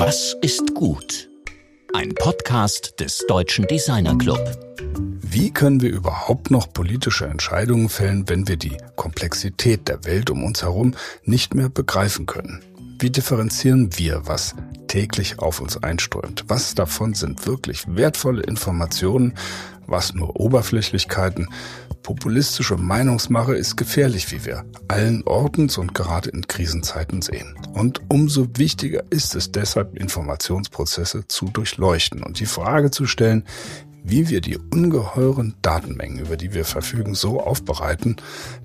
Was ist gut? Ein Podcast des Deutschen Designer Club. Wie können wir überhaupt noch politische Entscheidungen fällen, wenn wir die Komplexität der Welt um uns herum nicht mehr begreifen können? Wie differenzieren wir, was täglich auf uns einströmt? Was davon sind wirklich wertvolle Informationen, was nur Oberflächlichkeiten? Populistische Meinungsmache ist gefährlich, wie wir allen Ortens und gerade in Krisenzeiten sehen. Und umso wichtiger ist es deshalb, Informationsprozesse zu durchleuchten und die Frage zu stellen, wie wir die ungeheuren Datenmengen, über die wir verfügen, so aufbereiten,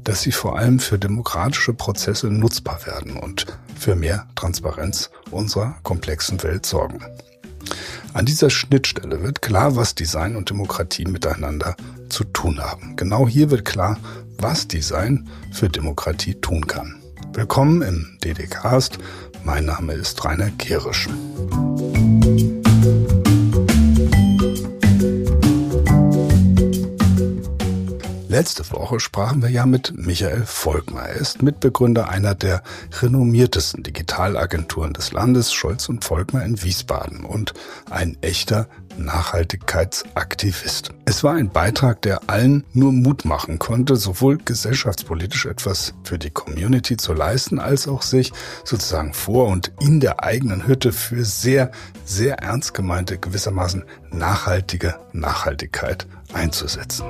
dass sie vor allem für demokratische Prozesse nutzbar werden und für mehr Transparenz unserer komplexen Welt sorgen. An dieser Schnittstelle wird klar, was Design und Demokratie miteinander zu tun haben. Genau hier wird klar, was Design für Demokratie tun kann. Willkommen im DDcast. Mein Name ist Rainer Gerisch. Letzte Woche sprachen wir ja mit Michael Volkmar. Er ist Mitbegründer einer der renommiertesten Digitalagenturen des Landes, Scholz und Volkmar in Wiesbaden und ein echter Nachhaltigkeitsaktivist. Es war ein Beitrag, der allen nur Mut machen konnte, sowohl gesellschaftspolitisch etwas für die Community zu leisten, als auch sich sozusagen vor und in der eigenen Hütte für sehr, sehr ernst gemeinte, gewissermaßen nachhaltige Nachhaltigkeit einzusetzen.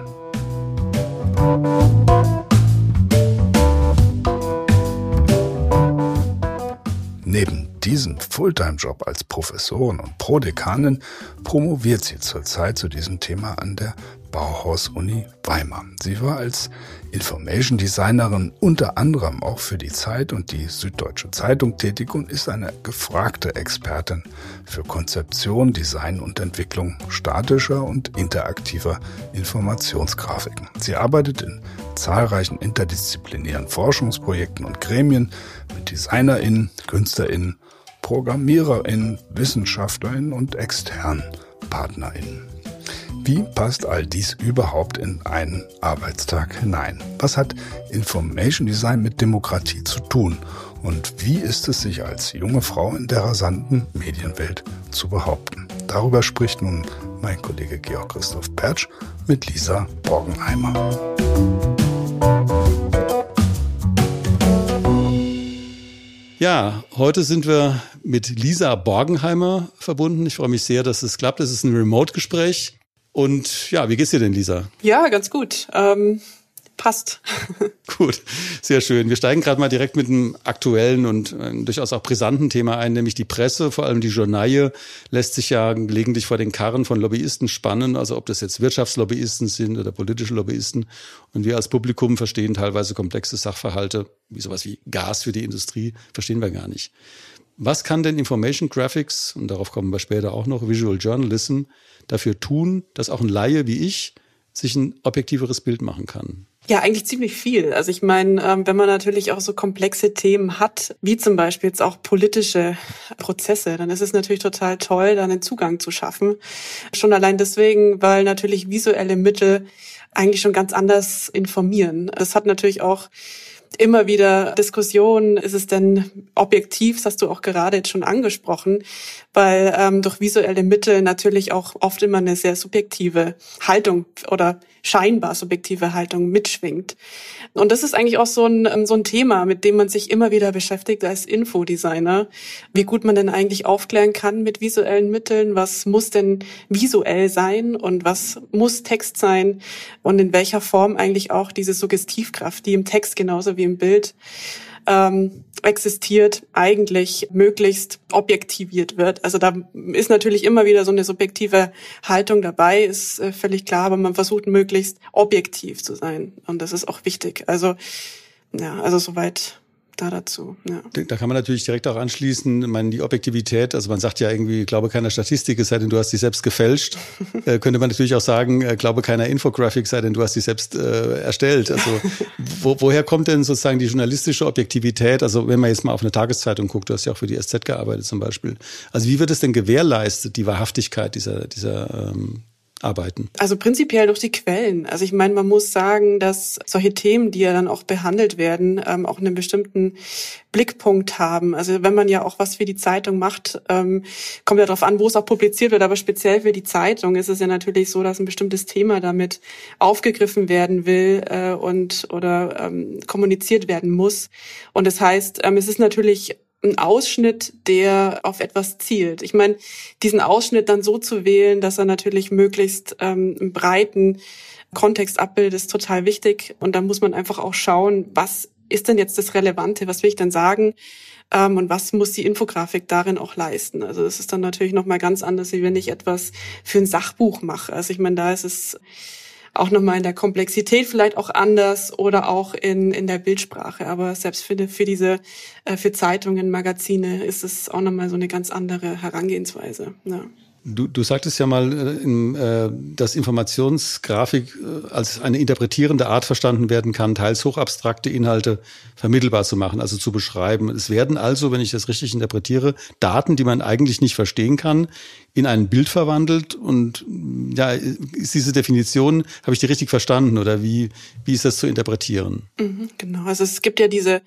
Neben diesem Fulltime-Job als Professorin und Prodekanin promoviert sie zurzeit zu diesem Thema an der Bauhaus-Uni Weimar. Sie war als Information Designerin unter anderem auch für die Zeit und die Süddeutsche Zeitung tätig und ist eine gefragte Expertin für Konzeption, Design und Entwicklung statischer und interaktiver Informationsgrafiken. Sie arbeitet in zahlreichen interdisziplinären Forschungsprojekten und Gremien mit DesignerInnen, KünstlerInnen, ProgrammiererInnen, WissenschaftlerInnen und externen PartnerInnen. Wie passt all dies überhaupt in einen Arbeitstag hinein? Was hat Information Design mit Demokratie zu tun? Und wie ist es sich als junge Frau in der rasanten Medienwelt zu behaupten? Darüber spricht nun mein Kollege Georg Christoph Pertsch mit Lisa Borgenheimer. Ja, heute sind wir mit Lisa Borgenheimer verbunden. Ich freue mich sehr, dass es klappt. Es ist ein Remote-Gespräch. Und ja, wie geht's dir denn, Lisa? Ja, ganz gut. Ähm, passt. Gut, sehr schön. Wir steigen gerade mal direkt mit einem aktuellen und äh, durchaus auch brisanten Thema ein, nämlich die Presse, vor allem die Journaille, lässt sich ja gelegentlich vor den Karren von Lobbyisten spannen, also ob das jetzt Wirtschaftslobbyisten sind oder politische Lobbyisten. Und wir als Publikum verstehen teilweise komplexe Sachverhalte, wie sowas wie Gas für die Industrie, verstehen wir gar nicht. Was kann denn Information Graphics, und darauf kommen wir später auch noch, Visual Journalism, dafür tun, dass auch ein Laie wie ich sich ein objektiveres Bild machen kann? Ja, eigentlich ziemlich viel. Also ich meine, ähm, wenn man natürlich auch so komplexe Themen hat, wie zum Beispiel jetzt auch politische Prozesse, dann ist es natürlich total toll, da einen Zugang zu schaffen. Schon allein deswegen, weil natürlich visuelle Mittel eigentlich schon ganz anders informieren. Das hat natürlich auch immer wieder Diskussionen, ist es denn objektiv, das hast du auch gerade jetzt schon angesprochen, weil ähm, durch visuelle Mittel natürlich auch oft immer eine sehr subjektive Haltung oder scheinbar subjektive Haltung mitschwingt. Und das ist eigentlich auch so ein, ähm, so ein Thema, mit dem man sich immer wieder beschäftigt als Infodesigner, wie gut man denn eigentlich aufklären kann mit visuellen Mitteln, was muss denn visuell sein und was muss Text sein? Und in welcher Form eigentlich auch diese Suggestivkraft, die im Text genauso wie im Bild ähm, existiert, eigentlich möglichst objektiviert wird. Also da ist natürlich immer wieder so eine subjektive Haltung dabei, ist äh, völlig klar, aber man versucht möglichst objektiv zu sein. Und das ist auch wichtig. Also ja, also soweit da dazu. Ja. Da kann man natürlich direkt auch anschließen, ich meine, die Objektivität, also man sagt ja irgendwie, glaube keiner Statistik, es sei denn, du hast sie selbst gefälscht. äh, könnte man natürlich auch sagen, äh, glaube keiner Infografik, sei denn, du hast sie selbst äh, erstellt. Also wo, woher kommt denn sozusagen die journalistische Objektivität? Also wenn man jetzt mal auf eine Tageszeitung guckt, du hast ja auch für die SZ gearbeitet zum Beispiel. Also wie wird es denn gewährleistet, die Wahrhaftigkeit dieser, dieser ähm, arbeiten? Also prinzipiell durch die Quellen. Also ich meine, man muss sagen, dass solche Themen, die ja dann auch behandelt werden, ähm, auch einen bestimmten Blickpunkt haben. Also wenn man ja auch was für die Zeitung macht, ähm, kommt ja darauf an, wo es auch publiziert wird, aber speziell für die Zeitung ist es ja natürlich so, dass ein bestimmtes Thema damit aufgegriffen werden will äh, und oder ähm, kommuniziert werden muss. Und das heißt, ähm, es ist natürlich ein Ausschnitt, der auf etwas zielt. Ich meine, diesen Ausschnitt dann so zu wählen, dass er natürlich möglichst ähm, einen breiten Kontext abbildet, ist total wichtig. Und dann muss man einfach auch schauen, was ist denn jetzt das Relevante, was will ich denn sagen? Ähm, und was muss die Infografik darin auch leisten? Also das ist dann natürlich nochmal ganz anders, wie wenn ich etwas für ein Sachbuch mache. Also ich meine, da ist es auch nochmal in der Komplexität vielleicht auch anders oder auch in, in der Bildsprache. Aber selbst für, für diese, äh, für Zeitungen, Magazine ist es auch nochmal so eine ganz andere Herangehensweise. Ja. Du, du sagtest ja mal, äh, äh, dass Informationsgrafik äh, als eine interpretierende Art verstanden werden kann, teils hochabstrakte Inhalte vermittelbar zu machen, also zu beschreiben. Es werden also, wenn ich das richtig interpretiere, Daten, die man eigentlich nicht verstehen kann, in ein Bild verwandelt. Und ja, ist diese Definition, habe ich die richtig verstanden oder wie, wie ist das zu interpretieren? Mhm, genau, also es gibt ja diese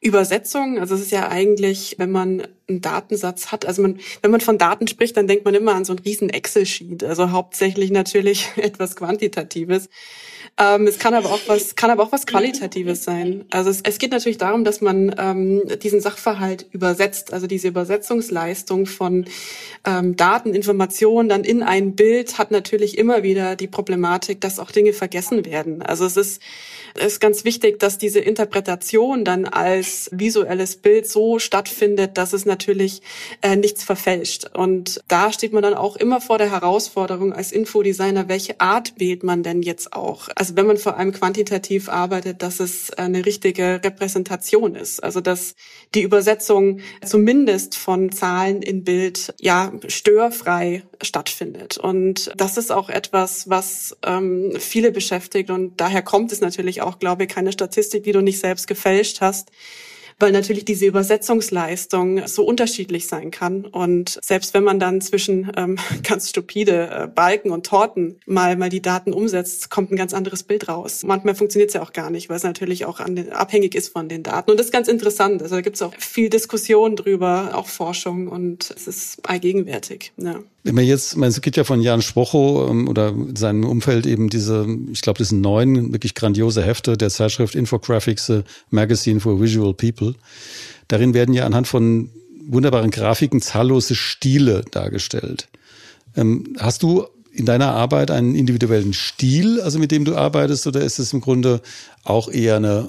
Übersetzung. Also es ist ja eigentlich, wenn man einen Datensatz hat, also man, wenn man von Daten spricht, dann denkt man immer an so einen riesen Excel-Sheet, also hauptsächlich natürlich etwas Quantitatives. Ähm, es kann aber auch was, kann aber auch was Qualitatives sein. Also es, es geht natürlich darum, dass man ähm, diesen Sachverhalt übersetzt, also diese Übersetzungsleistung von ähm, Daten, Informationen dann in ein Bild hat natürlich immer wieder die Problematik, dass auch Dinge vergessen werden. Also es ist, es ist ganz wichtig, dass diese Interpretation dann als visuelles Bild so stattfindet, dass es natürlich äh, nichts verfälscht. Und da steht man dann auch immer vor der Herausforderung als Infodesigner, welche Art wählt man denn jetzt auch? Also wenn man vor allem quantitativ arbeitet, dass es eine richtige Repräsentation ist. Also dass die Übersetzung zumindest von Zahlen in Bild ja störfrei stattfindet. Und das ist auch etwas, was ähm, viele beschäftigt. Und daher kommt es natürlich auch, glaube ich, keine Statistik, die du nicht selbst gefälscht hast weil natürlich diese Übersetzungsleistung so unterschiedlich sein kann. Und selbst wenn man dann zwischen ähm, ganz stupide äh, Balken und Torten mal, mal die Daten umsetzt, kommt ein ganz anderes Bild raus. Manchmal funktioniert es ja auch gar nicht, weil es natürlich auch den, abhängig ist von den Daten. Und das ist ganz interessant. Also da gibt es auch viel Diskussion drüber, auch Forschung und es ist allgegenwärtig. Ja. Wenn man jetzt, man, es gibt ja von Jan Schwocho ähm, oder seinem Umfeld eben diese, ich glaube, das sind neun wirklich grandiose Hefte der Zeitschrift Infographics a Magazine for Visual People. Darin werden ja anhand von wunderbaren Grafiken zahllose Stile dargestellt. Ähm, hast du in deiner Arbeit einen individuellen Stil, also mit dem du arbeitest, oder ist es im Grunde auch eher eine,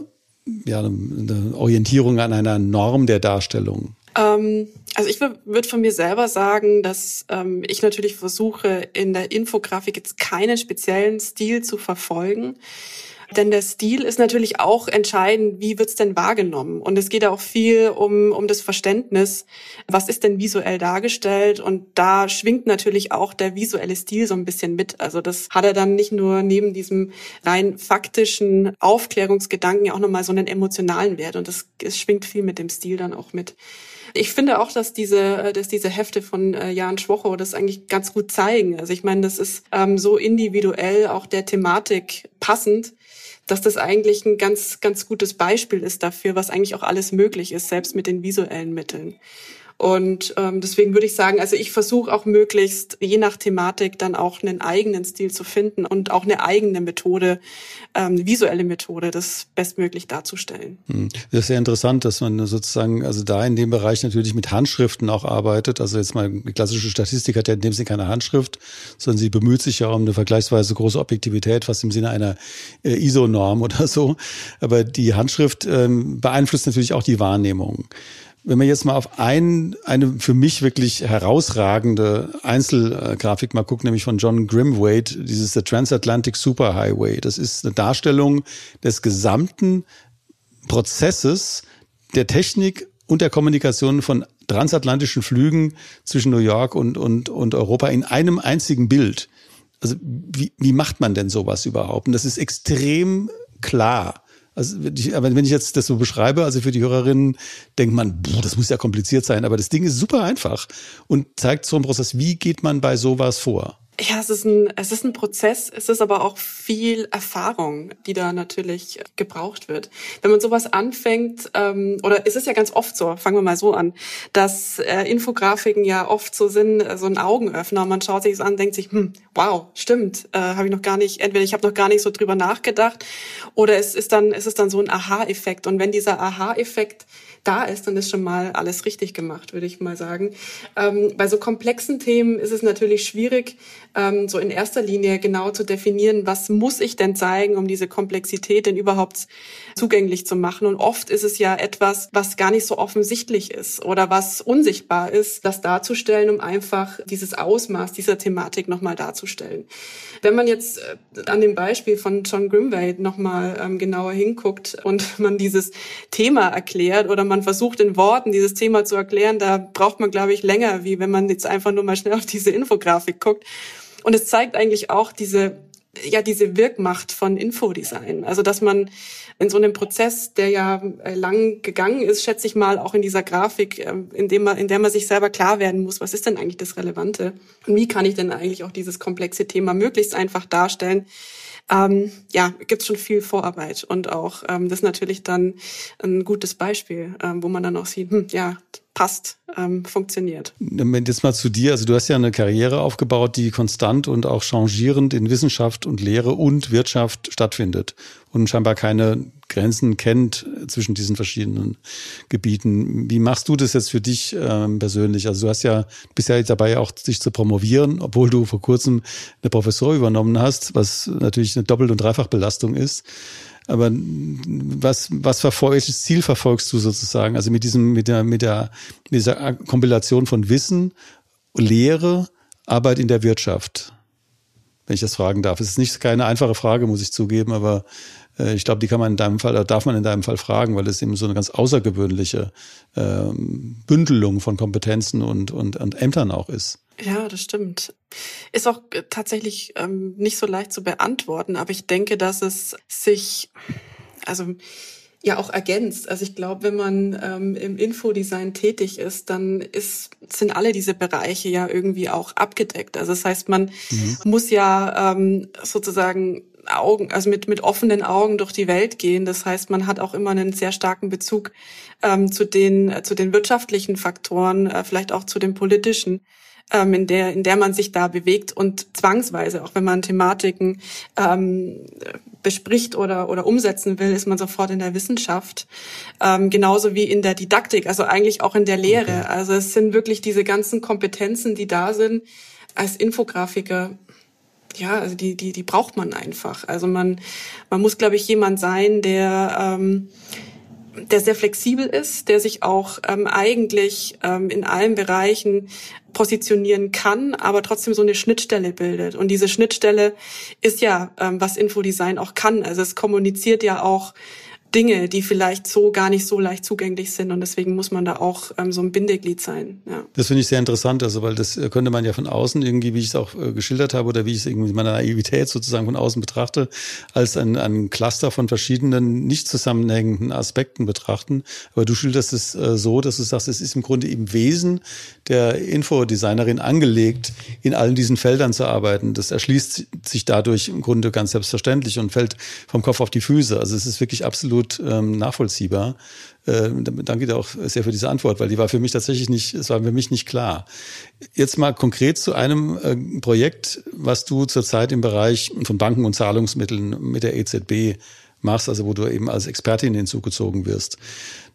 ja, eine Orientierung an einer Norm der Darstellung? Ähm, also ich würde von mir selber sagen, dass ähm, ich natürlich versuche, in der Infografik jetzt keinen speziellen Stil zu verfolgen. Denn der Stil ist natürlich auch entscheidend, wie wird's denn wahrgenommen? Und es geht auch viel um, um das Verständnis, was ist denn visuell dargestellt? Und da schwingt natürlich auch der visuelle Stil so ein bisschen mit. Also das hat er dann nicht nur neben diesem rein faktischen Aufklärungsgedanken ja auch nochmal so einen emotionalen Wert. Und das, es schwingt viel mit dem Stil dann auch mit. Ich finde auch, dass diese, dass diese Hefte von äh, Jan Schwocho das eigentlich ganz gut zeigen. Also ich meine, das ist ähm, so individuell auch der Thematik passend, dass das eigentlich ein ganz, ganz gutes Beispiel ist dafür, was eigentlich auch alles möglich ist, selbst mit den visuellen Mitteln. Und ähm, deswegen würde ich sagen, also ich versuche auch möglichst je nach Thematik dann auch einen eigenen Stil zu finden und auch eine eigene Methode, ähm, visuelle Methode, das bestmöglich darzustellen. Hm. Das ist sehr interessant, dass man sozusagen also da in dem Bereich natürlich mit Handschriften auch arbeitet. Also jetzt mal die klassische Statistik hat ja in dem Sinne keine Handschrift, sondern sie bemüht sich ja um eine vergleichsweise große Objektivität, fast im Sinne einer äh, ISO-Norm oder so. Aber die Handschrift ähm, beeinflusst natürlich auch die Wahrnehmung. Wenn man jetzt mal auf ein, eine für mich wirklich herausragende Einzelgrafik mal guckt, nämlich von John Grimwade, dieses The Transatlantic Superhighway. Das ist eine Darstellung des gesamten Prozesses der Technik und der Kommunikation von transatlantischen Flügen zwischen New York und, und, und Europa in einem einzigen Bild. Also wie, wie macht man denn sowas überhaupt? Und das ist extrem klar. Also, aber wenn ich jetzt das so beschreibe, also für die Hörerinnen, denkt man, boah, das muss ja kompliziert sein. Aber das Ding ist super einfach und zeigt so einen Prozess, wie geht man bei sowas vor? Ja, es ist ein, es ist ein Prozess, es ist aber auch viel Erfahrung, die da natürlich gebraucht wird. Wenn man sowas anfängt, ähm, oder es ist ja ganz oft so, fangen wir mal so an, dass äh, Infografiken ja oft so sind, äh, so ein Augenöffner. Man schaut sich es an, denkt sich, hm, wow, stimmt, äh, habe ich noch gar nicht, entweder ich habe noch gar nicht so drüber nachgedacht, oder es ist dann, es ist dann so ein Aha-Effekt. Und wenn dieser Aha-Effekt da ist, dann ist schon mal alles richtig gemacht, würde ich mal sagen. Ähm, bei so komplexen Themen ist es natürlich schwierig, ähm, so in erster Linie genau zu definieren, was muss ich denn zeigen, um diese Komplexität denn überhaupt zugänglich zu machen. Und oft ist es ja etwas, was gar nicht so offensichtlich ist oder was unsichtbar ist, das darzustellen, um einfach dieses Ausmaß dieser Thematik nochmal darzustellen. Wenn man jetzt äh, an dem Beispiel von John Grimway nochmal ähm, genauer hinguckt und man dieses Thema erklärt oder man versucht in Worten dieses Thema zu erklären, da braucht man, glaube ich, länger, wie wenn man jetzt einfach nur mal schnell auf diese Infografik guckt. Und es zeigt eigentlich auch diese ja diese Wirkmacht von Infodesign. Also dass man in so einem Prozess, der ja äh, lang gegangen ist, schätze ich mal, auch in dieser Grafik, ähm, in, dem man, in der man sich selber klar werden muss, was ist denn eigentlich das Relevante? Und wie kann ich denn eigentlich auch dieses komplexe Thema möglichst einfach darstellen? Ähm, ja, gibt schon viel Vorarbeit und auch ähm, das ist natürlich dann ein gutes Beispiel, ähm, wo man dann auch sieht, hm, ja, passt, ähm, funktioniert. Jetzt mal zu dir. Also du hast ja eine Karriere aufgebaut, die konstant und auch changierend in Wissenschaft und Lehre und Wirtschaft stattfindet und scheinbar keine Grenzen kennt zwischen diesen verschiedenen Gebieten. Wie machst du das jetzt für dich ähm, persönlich? Also du hast ja bisher dabei auch sich zu promovieren, obwohl du vor kurzem eine Professur übernommen hast, was natürlich eine Doppelt- und Dreifachbelastung ist. Aber was, was verfolg, welches Ziel verfolgst du sozusagen? Also mit diesem, mit der, mit der, mit dieser Kompilation von Wissen, Lehre, Arbeit in der Wirtschaft. Wenn ich das fragen darf. Es ist nicht keine einfache Frage, muss ich zugeben, aber äh, ich glaube, die kann man in deinem Fall, oder darf man in deinem Fall fragen, weil es eben so eine ganz außergewöhnliche ähm, Bündelung von Kompetenzen und, und, und Ämtern auch ist. Ja, das stimmt. Ist auch äh, tatsächlich ähm, nicht so leicht zu beantworten, aber ich denke, dass es sich, also ja auch ergänzt. Also ich glaube, wenn man ähm, im Infodesign tätig ist, dann ist, sind alle diese Bereiche ja irgendwie auch abgedeckt. Also das heißt, man mhm. muss ja ähm, sozusagen Augen, also mit, mit offenen Augen durch die Welt gehen. Das heißt, man hat auch immer einen sehr starken Bezug ähm, zu den, äh, zu den wirtschaftlichen Faktoren, äh, vielleicht auch zu den politischen ähm, in der in der man sich da bewegt und zwangsweise, auch wenn man Thematiken ähm, bespricht oder oder umsetzen will, ist man sofort in der Wissenschaft, ähm, genauso wie in der Didaktik, also eigentlich auch in der Lehre. Okay. Also es sind wirklich diese ganzen Kompetenzen, die da sind als Infografiker ja, also die, die, die braucht man einfach. Also man, man muss, glaube ich, jemand sein, der ähm, der sehr flexibel ist, der sich auch ähm, eigentlich ähm, in allen Bereichen positionieren kann, aber trotzdem so eine Schnittstelle bildet. Und diese Schnittstelle ist ja, ähm, was Infodesign auch kann. Also es kommuniziert ja auch Dinge, die vielleicht so gar nicht so leicht zugänglich sind und deswegen muss man da auch ähm, so ein Bindeglied sein. Ja. Das finde ich sehr interessant, also weil das äh, könnte man ja von außen irgendwie, wie ich es auch äh, geschildert habe oder wie ich es irgendwie meiner Naivität sozusagen von außen betrachte, als ein, ein Cluster von verschiedenen nicht zusammenhängenden Aspekten betrachten. Aber du schilderst es äh, so, dass du sagst, es ist im Grunde im Wesen der Infodesignerin angelegt, in allen diesen Feldern zu arbeiten. Das erschließt sich dadurch im Grunde ganz selbstverständlich und fällt vom Kopf auf die Füße. Also es ist wirklich absolut absolut ähm, nachvollziehbar. Äh, danke dir auch sehr für diese Antwort, weil die war für mich tatsächlich nicht, es war für mich nicht klar. Jetzt mal konkret zu einem äh, Projekt, was du zurzeit im Bereich von Banken und Zahlungsmitteln mit der EZB machst, also wo du eben als Expertin hinzugezogen wirst.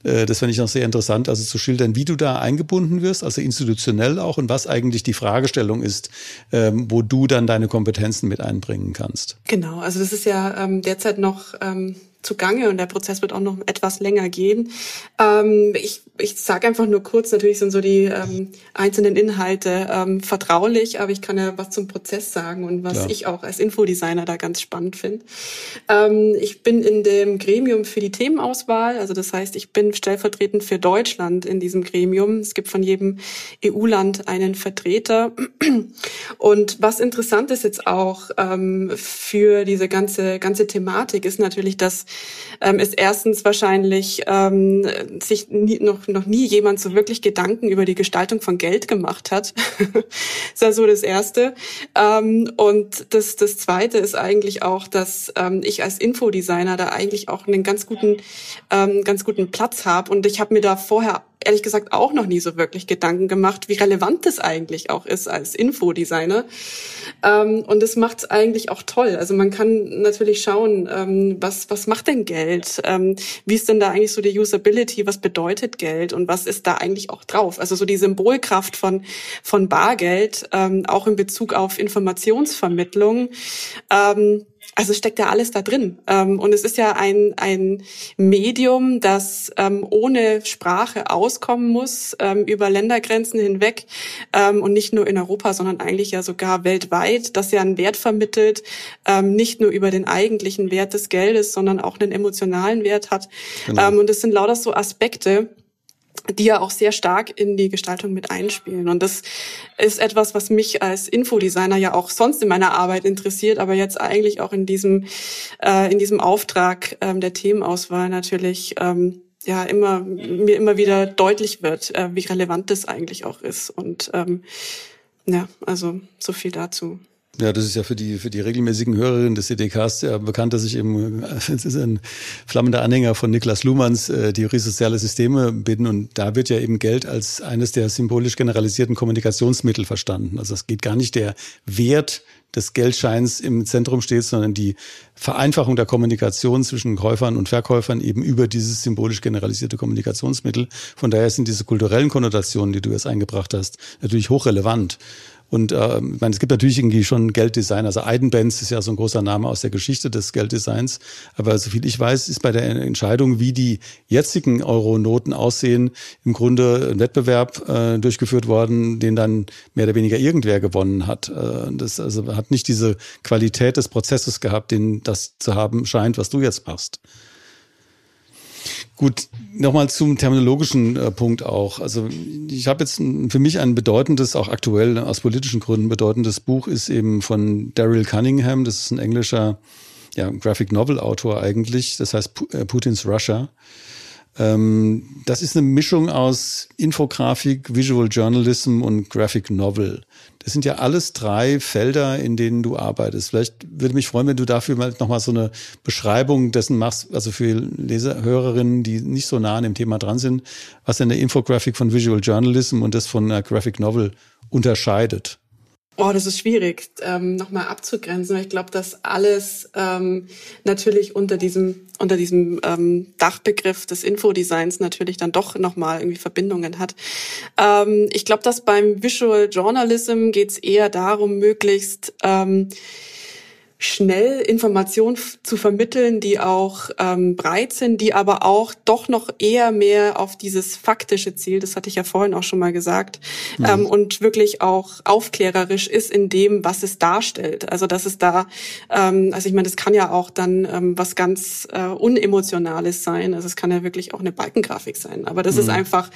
Äh, das fände ich noch sehr interessant, also zu schildern, wie du da eingebunden wirst, also institutionell auch und was eigentlich die Fragestellung ist, ähm, wo du dann deine Kompetenzen mit einbringen kannst. Genau, also das ist ja ähm, derzeit noch ähm, zugange und der Prozess wird auch noch etwas länger gehen. Ähm, ich ich sage einfach nur kurz, natürlich sind so die ähm, einzelnen Inhalte ähm, vertraulich, aber ich kann ja was zum Prozess sagen und was ja. ich auch als Infodesigner da ganz spannend finde. Ähm, ich bin in dem Gremium für die Themenauswahl, also das heißt, ich bin stellvertretend für Deutschland in diesem Gremium. Es gibt von jedem EU-Land einen Vertreter. Und was interessant ist jetzt auch ähm, für diese ganze, ganze Thematik, ist natürlich, dass ähm, ist erstens wahrscheinlich ähm, sich nie, noch, noch nie jemand so wirklich Gedanken über die Gestaltung von Geld gemacht hat. ist ja so das Erste. Ähm, und das, das Zweite ist eigentlich auch, dass ähm, ich als Infodesigner da eigentlich auch einen ganz guten, ähm, ganz guten Platz habe. Und ich habe mir da vorher ehrlich gesagt auch noch nie so wirklich Gedanken gemacht, wie relevant das eigentlich auch ist als Infodesigner. Ähm, und das macht es eigentlich auch toll. Also man kann natürlich schauen, ähm, was, was macht denn Geld? Ähm, wie ist denn da eigentlich so die Usability? Was bedeutet Geld? Und was ist da eigentlich auch drauf? Also so die Symbolkraft von, von Bargeld, ähm, auch in Bezug auf Informationsvermittlung. Ähm, also steckt ja alles da drin. Ähm, und es ist ja ein, ein Medium, das ähm, ohne Sprache auskommen muss, ähm, über Ländergrenzen hinweg und nicht nur in Europa, sondern eigentlich ja sogar weltweit, das ja einen Wert vermittelt, nicht nur über den eigentlichen Wert des Geldes, sondern auch einen emotionalen Wert hat. Genau. Und das sind lauter so Aspekte, die ja auch sehr stark in die Gestaltung mit einspielen. Und das ist etwas, was mich als Infodesigner ja auch sonst in meiner Arbeit interessiert, aber jetzt eigentlich auch in diesem, äh, in diesem Auftrag ähm, der Themenauswahl natürlich ähm, ja immer mir immer wieder deutlich wird, äh, wie relevant das eigentlich auch ist. Und ähm, ja, also so viel dazu. Ja, das ist ja für die, für die regelmäßigen Hörerinnen des CDKs ja bekannt, dass ich eben, es ist ein flammender Anhänger von Niklas Luhmanns äh, Theorie soziale Systeme bin und da wird ja eben Geld als eines der symbolisch generalisierten Kommunikationsmittel verstanden. Also es geht gar nicht der Wert des Geldscheins im Zentrum steht, sondern die Vereinfachung der Kommunikation zwischen Käufern und Verkäufern eben über dieses symbolisch generalisierte Kommunikationsmittel. Von daher sind diese kulturellen Konnotationen, die du jetzt eingebracht hast, natürlich hochrelevant. Und äh, ich meine, es gibt natürlich irgendwie schon Gelddesign. Also Eidenbenz ist ja so ein großer Name aus der Geschichte des Gelddesigns. Aber soviel ich weiß, ist bei der Entscheidung, wie die jetzigen Euro-Noten aussehen, im Grunde ein Wettbewerb äh, durchgeführt worden, den dann mehr oder weniger irgendwer gewonnen hat. Äh, das also hat nicht diese Qualität des Prozesses gehabt, den das zu haben scheint, was du jetzt machst. Gut, nochmal zum terminologischen äh, Punkt auch. Also ich habe jetzt für mich ein bedeutendes, auch aktuell aus politischen Gründen bedeutendes Buch ist eben von Daryl Cunningham. Das ist ein englischer ja, Graphic Novel Autor eigentlich. Das heißt äh, Putins Russia. Ähm, das ist eine Mischung aus Infografik, Visual Journalism und Graphic Novel. Das sind ja alles drei Felder, in denen du arbeitest. Vielleicht würde mich freuen, wenn du dafür mal nochmal so eine Beschreibung dessen machst, also für Leser, Hörerinnen, die nicht so nah an dem Thema dran sind, was denn eine Infografik von Visual Journalism und das von einer Graphic Novel unterscheidet. Oh, das ist schwierig, ähm, nochmal abzugrenzen. Ich glaube, dass alles ähm, natürlich unter diesem unter diesem ähm, Dachbegriff des Infodesigns natürlich dann doch nochmal irgendwie Verbindungen hat. Ähm, ich glaube, dass beim Visual Journalism geht es eher darum, möglichst ähm, schnell Informationen zu vermitteln, die auch ähm, breit sind, die aber auch doch noch eher mehr auf dieses faktische Ziel, das hatte ich ja vorhin auch schon mal gesagt, mhm. ähm, und wirklich auch aufklärerisch ist in dem, was es darstellt. Also dass es da, ähm, also ich meine, das kann ja auch dann ähm, was ganz äh, unemotionales sein. Also es kann ja wirklich auch eine Balkengrafik sein. Aber das mhm. ist einfach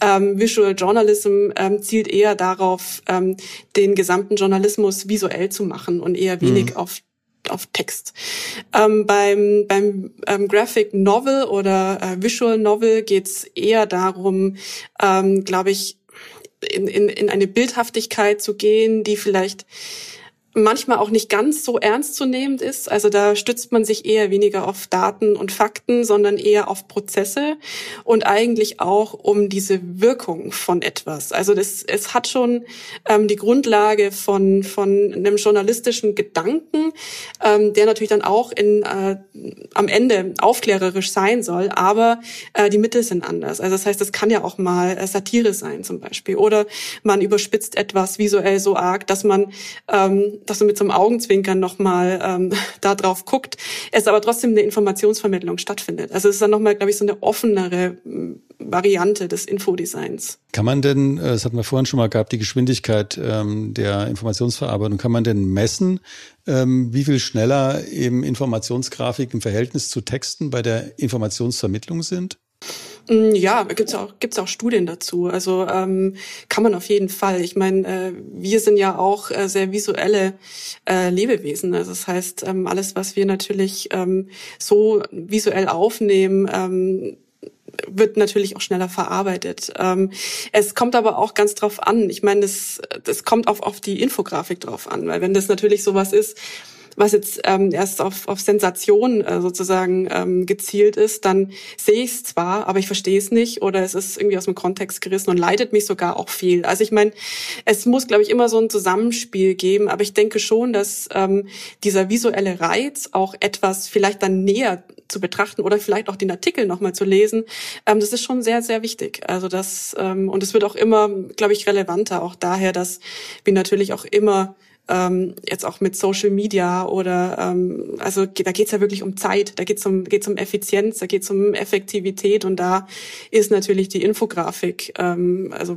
ähm, Visual Journalism ähm, zielt eher darauf, ähm, den gesamten Journalismus visuell zu machen und eher wenig mhm. auf auf Text. Ähm, beim beim ähm, Graphic Novel oder äh, Visual Novel geht's eher darum, ähm, glaube ich, in, in, in eine Bildhaftigkeit zu gehen, die vielleicht manchmal auch nicht ganz so ernstzunehmend ist. Also da stützt man sich eher weniger auf Daten und Fakten, sondern eher auf Prozesse und eigentlich auch um diese Wirkung von etwas. Also das, es hat schon ähm, die Grundlage von, von einem journalistischen Gedanken, ähm, der natürlich dann auch in, äh, am Ende aufklärerisch sein soll, aber äh, die Mittel sind anders. Also das heißt, es kann ja auch mal äh, Satire sein zum Beispiel oder man überspitzt etwas visuell so arg, dass man ähm, dass du mit so einem Augenzwinkern nochmal ähm, da drauf guckt, es aber trotzdem eine Informationsvermittlung stattfindet. Also es ist dann nochmal, glaube ich, so eine offenere hm, Variante des Infodesigns. Kann man denn, äh, das hatten wir vorhin schon mal gehabt, die Geschwindigkeit ähm, der Informationsverarbeitung, kann man denn messen, ähm, wie viel schneller eben Informationsgrafik im Verhältnis zu Texten bei der Informationsvermittlung sind? Mm, ja, gibt's auch gibt's auch Studien dazu. Also ähm, kann man auf jeden Fall. Ich meine, äh, wir sind ja auch äh, sehr visuelle äh, Lebewesen. Also das heißt, ähm, alles, was wir natürlich ähm, so visuell aufnehmen, ähm, wird natürlich auch schneller verarbeitet. Ähm, es kommt aber auch ganz drauf an. Ich meine, das, das kommt auch auf die Infografik drauf an, weil wenn das natürlich sowas ist, was jetzt ähm, erst auf, auf Sensation äh, sozusagen ähm, gezielt ist, dann sehe ich es zwar, aber ich verstehe es nicht oder es ist irgendwie aus dem Kontext gerissen und leitet mich sogar auch viel. Also ich meine, es muss, glaube ich, immer so ein Zusammenspiel geben, aber ich denke schon, dass ähm, dieser visuelle Reiz auch etwas vielleicht dann näher zu betrachten oder vielleicht auch den Artikel nochmal zu lesen, ähm, das ist schon sehr, sehr wichtig. Also das, ähm, und es wird auch immer, glaube ich, relevanter, auch daher, dass wir natürlich auch immer ähm, jetzt auch mit Social Media oder ähm, also da geht's ja wirklich um Zeit, da geht's um geht's um Effizienz, da geht's um Effektivität und da ist natürlich die Infografik ähm, also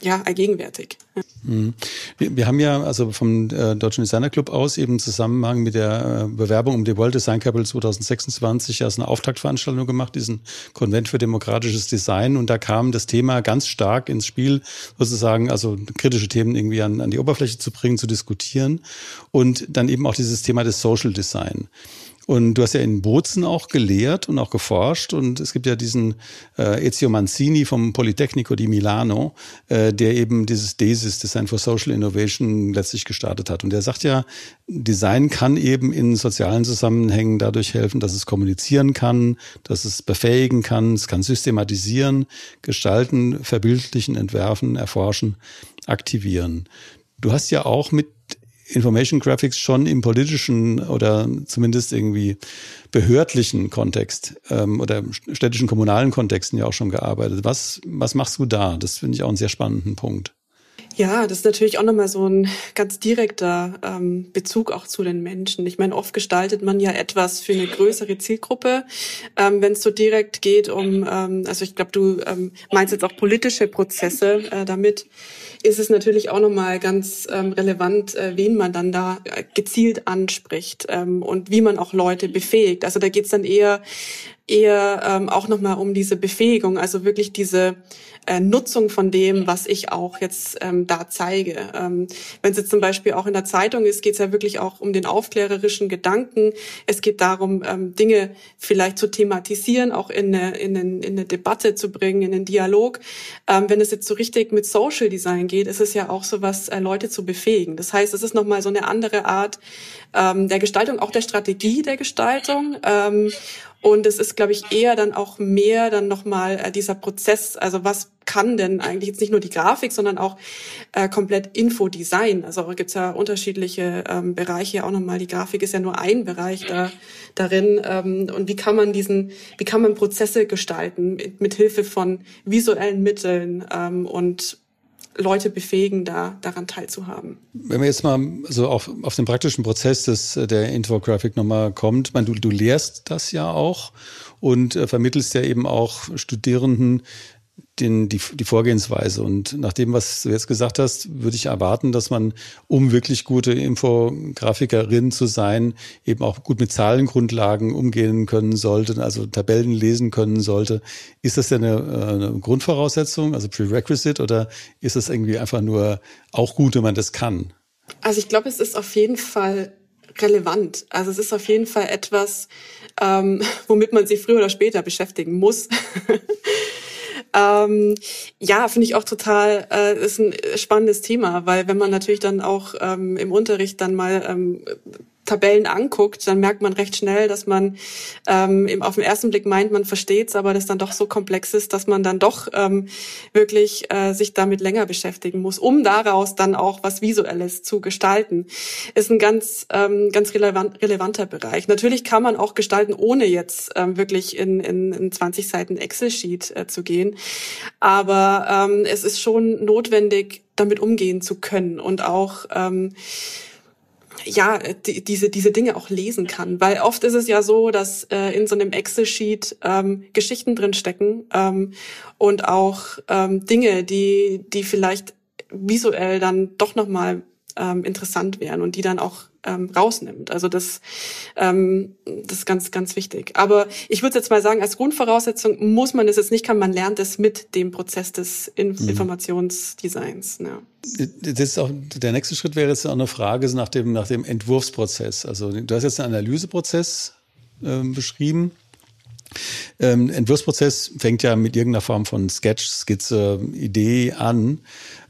ja, allgegenwärtig. Mhm. Wir, haben ja also vom äh, Deutschen Designer Club aus eben im Zusammenhang mit der äh, Bewerbung um die World Design Capital 2026 ja so eine Auftaktveranstaltung gemacht, diesen Konvent für demokratisches Design. Und da kam das Thema ganz stark ins Spiel, sozusagen, also kritische Themen irgendwie an, an die Oberfläche zu bringen, zu diskutieren. Und dann eben auch dieses Thema des Social Design. Und du hast ja in Bozen auch gelehrt und auch geforscht. Und es gibt ja diesen äh, Ezio Manzini vom Politecnico di Milano, äh, der eben dieses DESIS, Design for Social Innovation, letztlich gestartet hat. Und der sagt ja, Design kann eben in sozialen Zusammenhängen dadurch helfen, dass es kommunizieren kann, dass es befähigen kann, es kann systematisieren, gestalten, verbildlichen, entwerfen, erforschen, aktivieren. Du hast ja auch mit Information Graphics schon im politischen oder zumindest irgendwie behördlichen Kontext ähm, oder städtischen kommunalen Kontexten ja auch schon gearbeitet. Was, was machst du da? Das finde ich auch einen sehr spannenden Punkt. Ja, das ist natürlich auch nochmal so ein ganz direkter ähm, Bezug auch zu den Menschen. Ich meine, oft gestaltet man ja etwas für eine größere Zielgruppe. Ähm, Wenn es so direkt geht um, ähm, also ich glaube, du ähm, meinst jetzt auch politische Prozesse äh, damit ist es natürlich auch nochmal ganz ähm, relevant, äh, wen man dann da äh, gezielt anspricht ähm, und wie man auch Leute befähigt. Also da geht's dann eher eher ähm, auch nochmal um diese Befähigung, also wirklich diese äh, Nutzung von dem, was ich auch jetzt ähm, da zeige. Ähm, Wenn es jetzt zum Beispiel auch in der Zeitung ist, geht es ja wirklich auch um den aufklärerischen Gedanken. Es geht darum, ähm, Dinge vielleicht zu thematisieren, auch in eine, in, eine, in eine Debatte zu bringen, in einen Dialog. Ähm, wenn es jetzt so richtig mit Social Design geht, ist es ja auch so was, äh, Leute zu befähigen. Das heißt, es ist nochmal so eine andere Art ähm, der Gestaltung, auch der Strategie der Gestaltung. Ähm, und es ist, glaube ich, eher dann auch mehr dann nochmal äh, dieser Prozess, also was kann denn eigentlich jetzt nicht nur die Grafik, sondern auch äh, komplett Infodesign. Also gibt's ja unterschiedliche ähm, Bereiche, auch nochmal, die Grafik ist ja nur ein Bereich da, darin. Ähm, und wie kann man diesen, wie kann man Prozesse gestalten mit, mit Hilfe von visuellen Mitteln ähm, und Leute befähigen, da daran teilzuhaben. Wenn man jetzt mal so auf, auf den praktischen Prozess des, der Infographic nochmal kommt, meine, du, du lehrst das ja auch und äh, vermittelst ja eben auch Studierenden den, die, die Vorgehensweise. Und nach dem, was du jetzt gesagt hast, würde ich erwarten, dass man, um wirklich gute Infografikerin zu sein, eben auch gut mit Zahlengrundlagen umgehen können sollte, also Tabellen lesen können sollte. Ist das denn eine, eine Grundvoraussetzung, also Prerequisite, oder ist das irgendwie einfach nur auch gut, wenn man das kann? Also ich glaube, es ist auf jeden Fall relevant. Also es ist auf jeden Fall etwas, ähm, womit man sich früher oder später beschäftigen muss. Ähm, ja, finde ich auch total, äh, ist ein spannendes Thema, weil wenn man natürlich dann auch ähm, im Unterricht dann mal ähm, Tabellen anguckt, dann merkt man recht schnell, dass man ähm, auf den ersten Blick meint, man versteht's, aber das dann doch so komplex ist, dass man dann doch ähm, wirklich äh, sich damit länger beschäftigen muss, um daraus dann auch was Visuelles zu gestalten. Ist ein ganz ähm, ganz relevant, relevanter Bereich. Natürlich kann man auch gestalten, ohne jetzt ähm, wirklich in, in, in 20 Seiten Excel-Sheet äh, zu gehen, aber ähm, es ist schon notwendig, damit umgehen zu können und auch ähm, ja, die, diese, diese Dinge auch lesen kann. Weil oft ist es ja so, dass äh, in so einem Excel-Sheet ähm, Geschichten drin stecken ähm, und auch ähm, Dinge, die, die vielleicht visuell dann doch nochmal ähm, interessant wären und die dann auch ähm, rausnimmt. Also das, ähm, das ist ganz, ganz wichtig. Aber ich würde jetzt mal sagen, als Grundvoraussetzung muss man das jetzt nicht, kann man lernt es mit dem Prozess des In mhm. Informationsdesigns. Ja. Das ist auch, der nächste Schritt wäre jetzt auch eine Frage nach dem, nach dem Entwurfsprozess. Also du hast jetzt einen Analyseprozess äh, beschrieben. Ähm, Entwurfsprozess fängt ja mit irgendeiner Form von Sketch, Skizze, Idee an.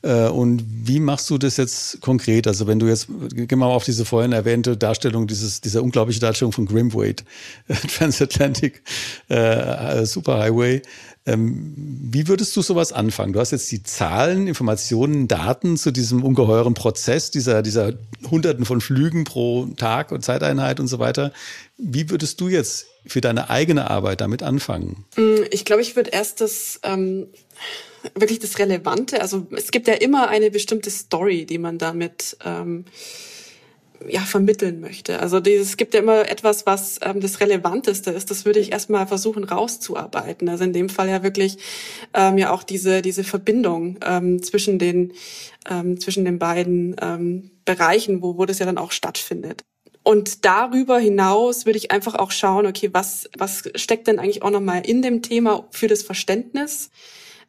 Äh, und wie machst du das jetzt konkret? Also wenn du jetzt, gehen wir mal auf diese vorhin erwähnte Darstellung, dieses, dieser unglaubliche Darstellung von Grimwade, Transatlantic äh, Superhighway. Ähm, wie würdest du sowas anfangen? Du hast jetzt die Zahlen, Informationen, Daten zu diesem ungeheuren Prozess, dieser, dieser Hunderten von Flügen pro Tag und Zeiteinheit und so weiter. Wie würdest du jetzt für deine eigene Arbeit damit anfangen? Mm, ich glaube, ich würde erst das ähm, wirklich das Relevante. Also es gibt ja immer eine bestimmte Story, die man damit ähm, ja, vermitteln möchte. Also es gibt ja immer etwas, was ähm, das Relevanteste ist. Das würde ich erstmal versuchen rauszuarbeiten. Also in dem Fall ja wirklich ähm, ja auch diese, diese Verbindung ähm, zwischen den, ähm, zwischen den beiden ähm, Bereichen, wo, wo das ja dann auch stattfindet. Und darüber hinaus würde ich einfach auch schauen, okay, was, was steckt denn eigentlich auch nochmal in dem Thema für das Verständnis?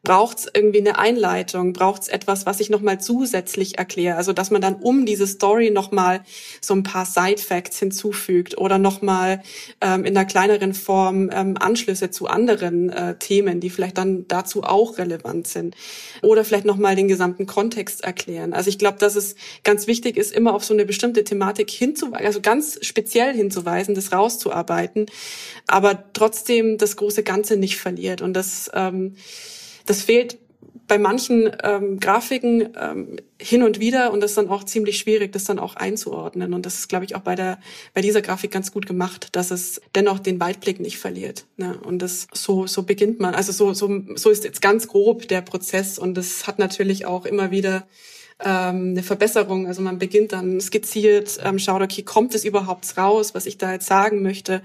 Braucht es irgendwie eine Einleitung, braucht es etwas, was ich nochmal zusätzlich erkläre. Also dass man dann um diese Story nochmal so ein paar Side-Facts hinzufügt oder nochmal ähm, in einer kleineren Form ähm, Anschlüsse zu anderen äh, Themen, die vielleicht dann dazu auch relevant sind. Oder vielleicht nochmal den gesamten Kontext erklären. Also ich glaube, dass es ganz wichtig ist, immer auf so eine bestimmte Thematik hinzuweisen, also ganz speziell hinzuweisen, das rauszuarbeiten, aber trotzdem das große Ganze nicht verliert. Und das ähm, das fehlt bei manchen ähm, Grafiken ähm, hin und wieder und das ist dann auch ziemlich schwierig, das dann auch einzuordnen. Und das ist, glaube ich, auch bei der bei dieser Grafik ganz gut gemacht, dass es dennoch den Weitblick nicht verliert. Ne? Und das so so beginnt man. Also so so so ist jetzt ganz grob der Prozess und das hat natürlich auch immer wieder ähm, eine Verbesserung. Also man beginnt dann skizziert, ähm, schaut, okay, kommt es überhaupt raus, was ich da jetzt sagen möchte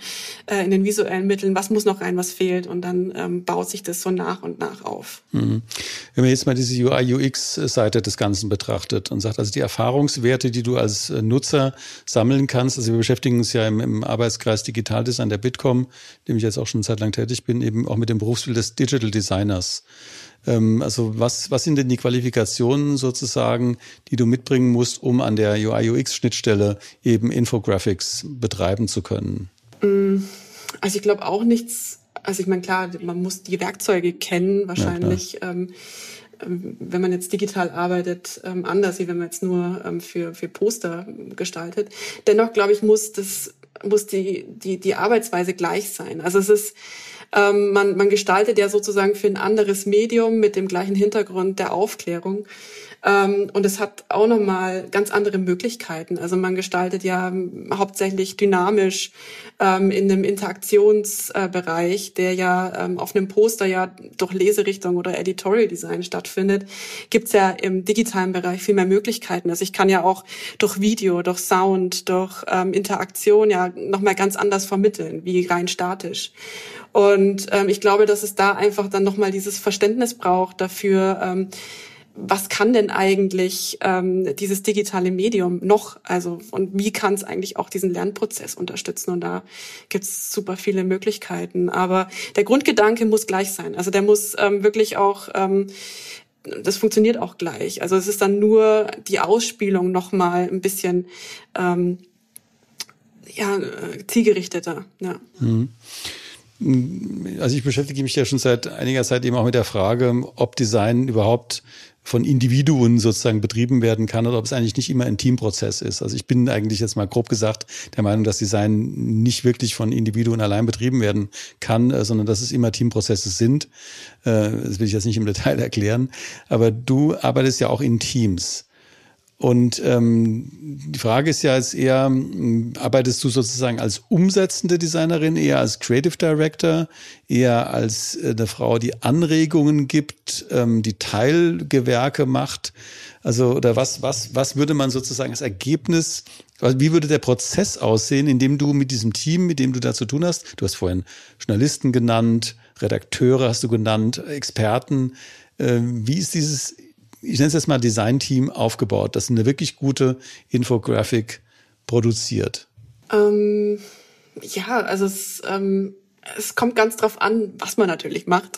äh, in den visuellen Mitteln, was muss noch rein, was fehlt und dann ähm, baut sich das so nach und nach auf. Mhm. Wenn man jetzt mal diese UI-UX-Seite des Ganzen betrachtet und sagt, also die Erfahrungswerte, die du als äh, Nutzer sammeln kannst, also wir beschäftigen uns ja im, im Arbeitskreis Digitaldesign der Bitkom, dem ich jetzt auch schon seit lang tätig bin, eben auch mit dem Berufsbild des Digital Designers. Ähm, also was, was sind denn die Qualifikationen sozusagen, die du mitbringen musst, um an der UI-UX-Schnittstelle eben Infographics betreiben zu können? Mm, also ich glaube auch nichts, also ich meine klar, man muss die Werkzeuge kennen, wahrscheinlich. Ja, ähm, ähm, wenn man jetzt digital arbeitet, anders, wie wenn man jetzt nur für, für Poster gestaltet. Dennoch, glaube ich, muss das, muss die, die, die Arbeitsweise gleich sein. Also es ist, ähm, man, man gestaltet ja sozusagen für ein anderes Medium mit dem gleichen Hintergrund der Aufklärung. Ähm, und es hat auch nochmal ganz andere Möglichkeiten. Also man gestaltet ja hauptsächlich dynamisch ähm, in einem Interaktionsbereich, der ja ähm, auf einem Poster ja durch Leserichtung oder Editorial Design stattfindet, gibt's ja im digitalen Bereich viel mehr Möglichkeiten. Also ich kann ja auch durch Video, durch Sound, durch Interaktion ja nochmal ganz anders vermitteln, wie rein statisch. Und ähm, ich glaube, dass es da einfach dann nochmal dieses Verständnis braucht dafür, ähm, was kann denn eigentlich ähm, dieses digitale Medium noch? Also und wie kann es eigentlich auch diesen Lernprozess unterstützen? Und da gibt es super viele Möglichkeiten. Aber der Grundgedanke muss gleich sein. Also der muss ähm, wirklich auch ähm, das funktioniert auch gleich. Also es ist dann nur die Ausspielung noch mal ein bisschen ähm, ja, äh, zielgerichteter. Ja. Mhm. Also ich beschäftige mich ja schon seit einiger Zeit eben auch mit der Frage, ob Design überhaupt von Individuen sozusagen betrieben werden kann oder ob es eigentlich nicht immer ein Teamprozess ist. Also ich bin eigentlich jetzt mal grob gesagt der Meinung, dass Design nicht wirklich von Individuen allein betrieben werden kann, äh, sondern dass es immer Teamprozesse sind. Äh, das will ich jetzt nicht im Detail erklären. Aber du arbeitest ja auch in Teams. Und ähm, die Frage ist ja jetzt eher, hm, arbeitest du sozusagen als umsetzende Designerin, eher als Creative Director, eher als äh, eine Frau, die Anregungen gibt, ähm, die Teilgewerke macht? Also, oder was, was, was würde man sozusagen als Ergebnis, wie würde der Prozess aussehen, in dem du mit diesem Team, mit dem du da zu tun hast, du hast vorhin Journalisten genannt, Redakteure hast du genannt, Experten, äh, wie ist dieses ich nenne es jetzt mal Design-Team aufgebaut, das eine wirklich gute Infografik produziert? Ähm, ja, also es ähm, es kommt ganz drauf an, was man natürlich macht.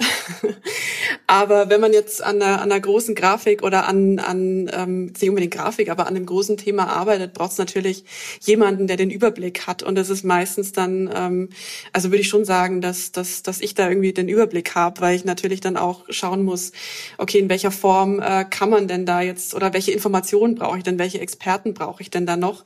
aber wenn man jetzt an einer, an einer großen Grafik oder an, an ähm, nicht unbedingt Grafik, aber an einem großen Thema arbeitet, braucht es natürlich jemanden, der den Überblick hat. Und das ist meistens dann, ähm, also würde ich schon sagen, dass, dass, dass ich da irgendwie den Überblick habe, weil ich natürlich dann auch schauen muss, okay, in welcher Form äh, kann man denn da jetzt oder welche Informationen brauche ich denn, welche Experten brauche ich denn da noch?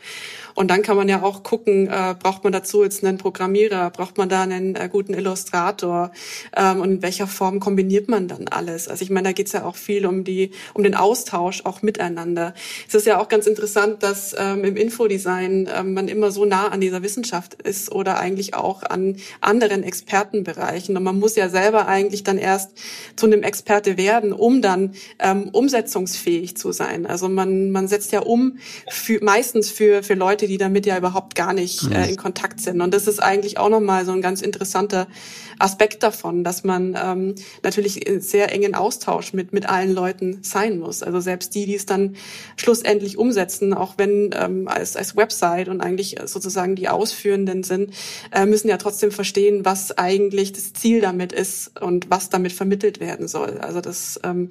Und dann kann man ja auch gucken, äh, braucht man dazu jetzt einen Programmierer, braucht man da einen äh, guten Illustrator ähm, und in welcher Form kombiniert man dann alles? Also ich meine, da geht's ja auch viel um die, um den Austausch auch miteinander. Es ist ja auch ganz interessant, dass ähm, im Infodesign ähm, man immer so nah an dieser Wissenschaft ist oder eigentlich auch an anderen Expertenbereichen. Und man muss ja selber eigentlich dann erst zu einem Experte werden, um dann ähm, umsetzungsfähig zu sein. Also man, man setzt ja um für, meistens für, für Leute, die damit ja überhaupt gar nicht äh, mhm. in Kontakt sind. Und das ist eigentlich auch nochmal so ein ganz interessanter Aspekt davon, dass man ähm, natürlich sehr engen Austausch mit, mit allen Leuten sein muss. Also selbst die, die es dann schlussendlich umsetzen, auch wenn ähm, als, als Website und eigentlich sozusagen die Ausführenden sind, äh, müssen ja trotzdem verstehen, was eigentlich das Ziel damit ist und was damit vermittelt werden soll. Also das ähm,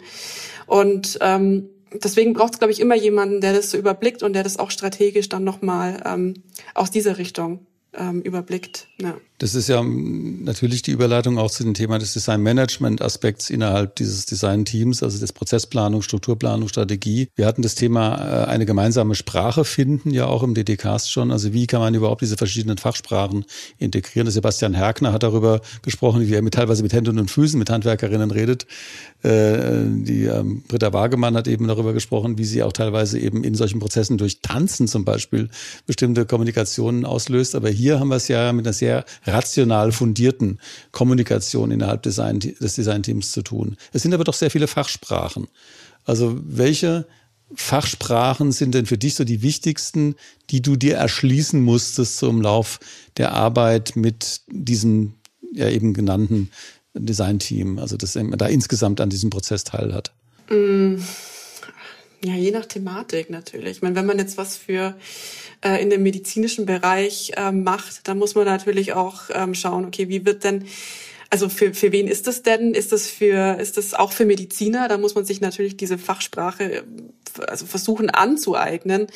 und ähm, deswegen braucht es, glaube ich, immer jemanden, der das so überblickt und der das auch strategisch dann nochmal ähm, aus dieser Richtung ähm, überblickt. Ja. Das ist ja natürlich die Überleitung auch zu dem Thema des Design-Management-Aspekts innerhalb dieses Design-Teams, also des Prozessplanung, Strukturplanung, Strategie. Wir hatten das Thema äh, eine gemeinsame Sprache finden, ja auch im DDCast schon. Also wie kann man überhaupt diese verschiedenen Fachsprachen integrieren? Sebastian Herkner hat darüber gesprochen, wie er mit, teilweise mit Händen und Füßen mit Handwerkerinnen redet. Äh, die ähm, Britta Wagemann hat eben darüber gesprochen, wie sie auch teilweise eben in solchen Prozessen durch Tanzen zum Beispiel bestimmte Kommunikationen auslöst. Aber hier haben wir es ja mit einer sehr rational fundierten Kommunikation innerhalb Design, des Designteams zu tun. Es sind aber doch sehr viele Fachsprachen. Also welche Fachsprachen sind denn für dich so die wichtigsten, die du dir erschließen musstest zum Lauf der Arbeit mit diesem ja eben genannten Designteam, also dass man da insgesamt an diesem Prozess teil hat? Mm, ja, je nach Thematik natürlich. Ich meine, wenn man jetzt was für äh, in dem medizinischen Bereich äh, macht, dann muss man natürlich auch ähm, schauen, okay, wie wird denn also für, für wen ist das denn? Ist das für, ist das auch für Mediziner? Da muss man sich natürlich diese Fachsprache äh, also versuchen anzueignen.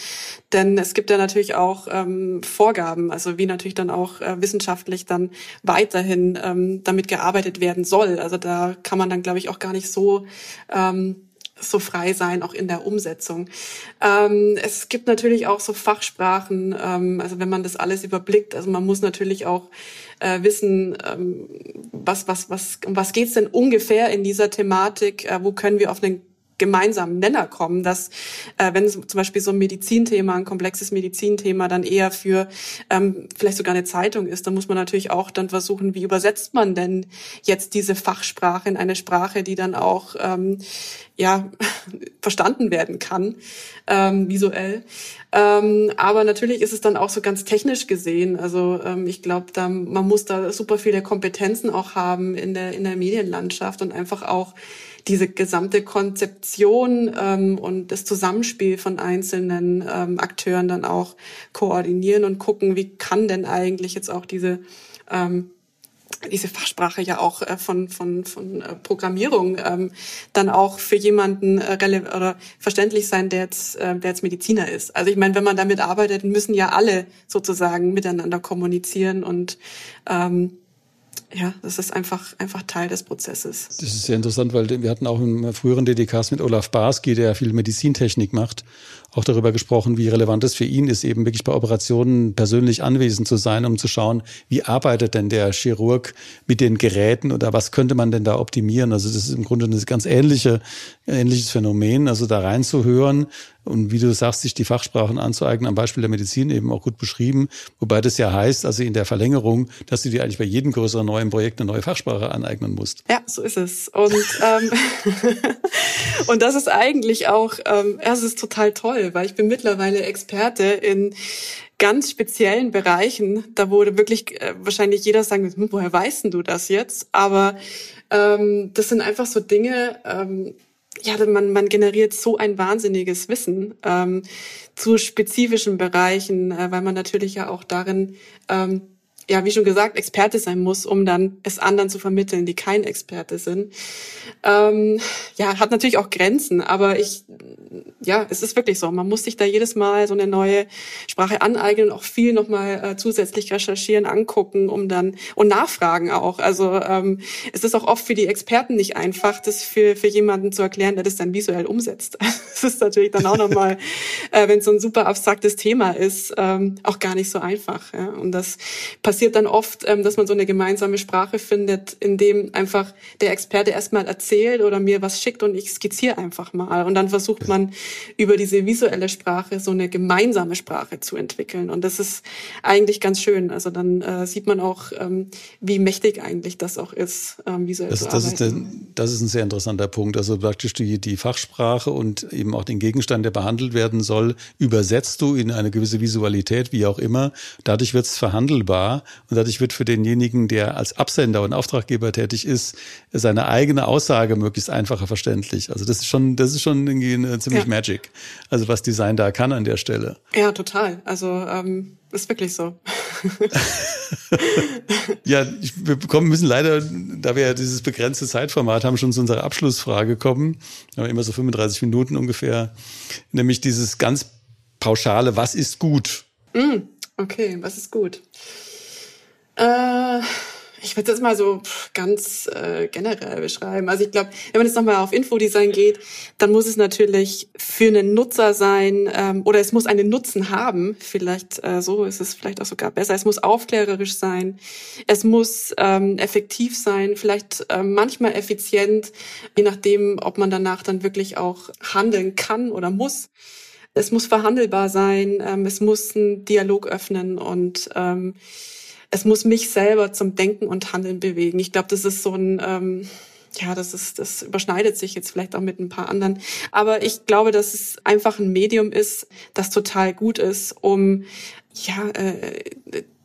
Denn es gibt ja natürlich auch ähm, Vorgaben, also wie natürlich dann auch äh, wissenschaftlich dann weiterhin ähm, damit gearbeitet werden soll. Also da kann man dann, glaube ich, auch gar nicht so ähm, so frei sein, auch in der Umsetzung. Ähm, es gibt natürlich auch so Fachsprachen, ähm, also wenn man das alles überblickt, also man muss natürlich auch äh, wissen, ähm, was, was, was, um was geht's denn ungefähr in dieser Thematik, äh, wo können wir auf einen gemeinsamen Nenner kommen, dass äh, wenn zum Beispiel so ein Medizinthema, ein komplexes Medizinthema dann eher für ähm, vielleicht sogar eine Zeitung ist, dann muss man natürlich auch dann versuchen, wie übersetzt man denn jetzt diese Fachsprache in eine Sprache, die dann auch ähm, ja verstanden werden kann ähm, visuell. Ähm, aber natürlich ist es dann auch so ganz technisch gesehen. Also ähm, ich glaube, man muss da super viele Kompetenzen auch haben in der in der Medienlandschaft und einfach auch diese gesamte Konzeption ähm, und das Zusammenspiel von einzelnen ähm, Akteuren dann auch koordinieren und gucken, wie kann denn eigentlich jetzt auch diese ähm, diese Fachsprache ja auch äh, von von von äh, Programmierung ähm, dann auch für jemanden äh, oder verständlich sein, der jetzt äh, der jetzt Mediziner ist. Also ich meine, wenn man damit arbeitet, müssen ja alle sozusagen miteinander kommunizieren und ähm, ja, das ist einfach, einfach Teil des Prozesses. Das ist sehr interessant, weil wir hatten auch im früheren DDKs mit Olaf Barski, der viel Medizintechnik macht, auch darüber gesprochen, wie relevant es für ihn ist, eben wirklich bei Operationen persönlich anwesend zu sein, um zu schauen, wie arbeitet denn der Chirurg mit den Geräten oder was könnte man denn da optimieren. Also das ist im Grunde ein ganz ähnliche, ähnliches Phänomen, also da reinzuhören und wie du sagst, sich die Fachsprachen anzueignen, am Beispiel der Medizin eben auch gut beschrieben, wobei das ja heißt, also in der Verlängerung, dass du dir eigentlich bei jedem größeren neuen Projekt eine neue Fachsprache aneignen musst. Ja, so ist es. Und, ähm, und das ist eigentlich auch, ähm, es ist total toll, weil ich bin mittlerweile Experte in ganz speziellen Bereichen, da wurde wirklich äh, wahrscheinlich jeder sagen, hm, woher weißt du das jetzt? Aber ähm, das sind einfach so Dinge, ähm, ja, man, man generiert so ein wahnsinniges Wissen ähm, zu spezifischen Bereichen, äh, weil man natürlich ja auch darin ähm, ja, wie schon gesagt, Experte sein muss, um dann es anderen zu vermitteln, die kein Experte sind. Ähm, ja, hat natürlich auch Grenzen, aber ich, ja, es ist wirklich so. Man muss sich da jedes Mal so eine neue Sprache aneignen und auch viel nochmal äh, zusätzlich recherchieren, angucken, um dann und nachfragen auch. Also ähm, es ist auch oft für die Experten nicht einfach, das für, für jemanden zu erklären, der das dann visuell umsetzt. Das ist natürlich dann auch nochmal, äh, wenn es so ein super abstraktes Thema ist, ähm, auch gar nicht so einfach. Ja? Und das passiert passiert dann oft, ähm, dass man so eine gemeinsame Sprache findet, in dem einfach der Experte erstmal erzählt oder mir was schickt und ich skizziere einfach mal. Und dann versucht man über diese visuelle Sprache so eine gemeinsame Sprache zu entwickeln. Und das ist eigentlich ganz schön. Also dann äh, sieht man auch, ähm, wie mächtig eigentlich das auch ist, ähm, visuell das, zu das arbeiten. Ist der, das ist ein sehr interessanter Punkt. Also praktisch die, die Fachsprache und eben auch den Gegenstand, der behandelt werden soll, übersetzt du in eine gewisse Visualität, wie auch immer. Dadurch wird es verhandelbar und dadurch wird für denjenigen, der als Absender und Auftraggeber tätig ist, seine eigene Aussage möglichst einfacher verständlich. Also das ist schon, das ist schon irgendwie eine ziemlich ja. Magic. Also was Design da kann an der Stelle. Ja, total. Also ähm, ist wirklich so. ja, wir kommen müssen leider, da wir ja dieses begrenzte Zeitformat haben, schon zu unserer Abschlussfrage kommen. Wir haben immer so 35 Minuten ungefähr. Nämlich dieses ganz pauschale, was ist gut? Mm, okay, was ist gut? Äh, ich würde das mal so ganz äh, generell beschreiben. Also ich glaube, wenn man jetzt nochmal auf Infodesign geht, dann muss es natürlich für einen Nutzer sein ähm, oder es muss einen Nutzen haben. Vielleicht äh, so ist es vielleicht auch sogar besser. Es muss aufklärerisch sein. Es muss ähm, effektiv sein, vielleicht äh, manchmal effizient, je nachdem, ob man danach dann wirklich auch handeln kann oder muss. Es muss verhandelbar sein. Ähm, es muss einen Dialog öffnen und ähm, es muss mich selber zum Denken und Handeln bewegen. Ich glaube, das ist so ein, ähm, ja, das ist, das überschneidet sich jetzt vielleicht auch mit ein paar anderen. Aber ich glaube, dass es einfach ein Medium ist, das total gut ist, um ja, äh,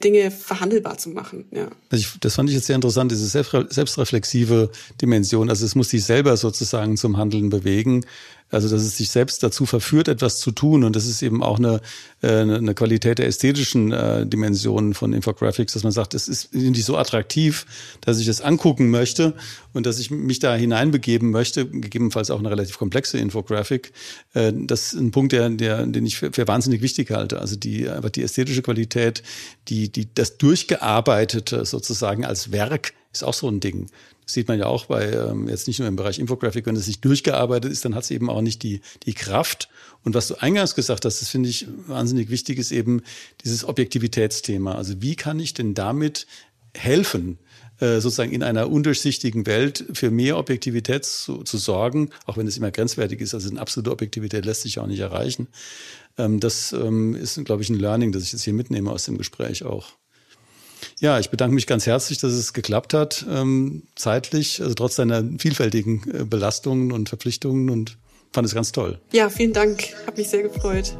Dinge verhandelbar zu machen. Ja. Also ich, das fand ich jetzt sehr interessant, diese selbstreflexive Dimension. Also es muss sich selber sozusagen zum Handeln bewegen. Also dass es sich selbst dazu verführt, etwas zu tun. Und das ist eben auch eine, äh, eine Qualität der ästhetischen äh, Dimensionen von Infographics, dass man sagt, es ist nicht so attraktiv, dass ich es angucken möchte und dass ich mich da hineinbegeben möchte, gegebenenfalls auch eine relativ komplexe Infographic. Äh, das ist ein Punkt, der, der, den ich für, für wahnsinnig wichtig halte. Also die, einfach die ästhetische Qualität, die, die, das Durchgearbeitete sozusagen als Werk ist auch so ein Ding. Das sieht man ja auch bei, ähm, jetzt nicht nur im Bereich Infographic, wenn es nicht durchgearbeitet ist, dann hat es eben auch nicht die, die Kraft. Und was du eingangs gesagt hast, das finde ich wahnsinnig wichtig, ist eben dieses Objektivitätsthema. Also wie kann ich denn damit helfen, äh, sozusagen in einer undurchsichtigen Welt für mehr Objektivität zu, zu sorgen, auch wenn es immer grenzwertig ist. Also eine absolute Objektivität lässt sich auch nicht erreichen. Ähm, das ähm, ist, glaube ich, ein Learning, das ich jetzt hier mitnehme aus dem Gespräch auch. Ja, ich bedanke mich ganz herzlich, dass es geklappt hat, ähm, zeitlich, also trotz deiner vielfältigen äh, Belastungen und Verpflichtungen und fand es ganz toll. Ja, vielen Dank. Hat mich sehr gefreut.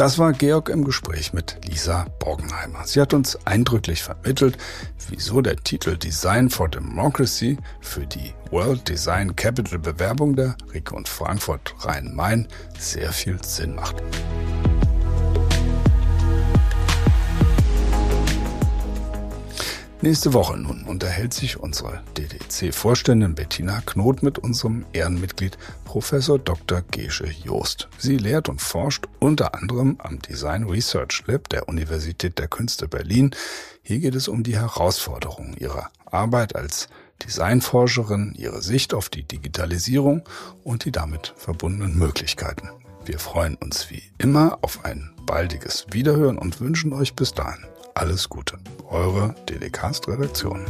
Das war Georg im Gespräch mit Lisa Borgenheimer. Sie hat uns eindrücklich vermittelt, wieso der Titel Design for Democracy für die World Design Capital Bewerbung der Region Frankfurt Rhein-Main sehr viel Sinn macht. Nächste Woche nun unterhält sich unsere DDC-Vorständin Bettina Knot mit unserem Ehrenmitglied Professor Dr. Gesche Joost. Sie lehrt und forscht unter anderem am Design Research Lab der Universität der Künste Berlin. Hier geht es um die Herausforderungen ihrer Arbeit als Designforscherin, ihre Sicht auf die Digitalisierung und die damit verbundenen Möglichkeiten. Wir freuen uns wie immer auf ein baldiges Wiederhören und wünschen euch bis dahin alles Gute. Eure DDcast-Redaktion.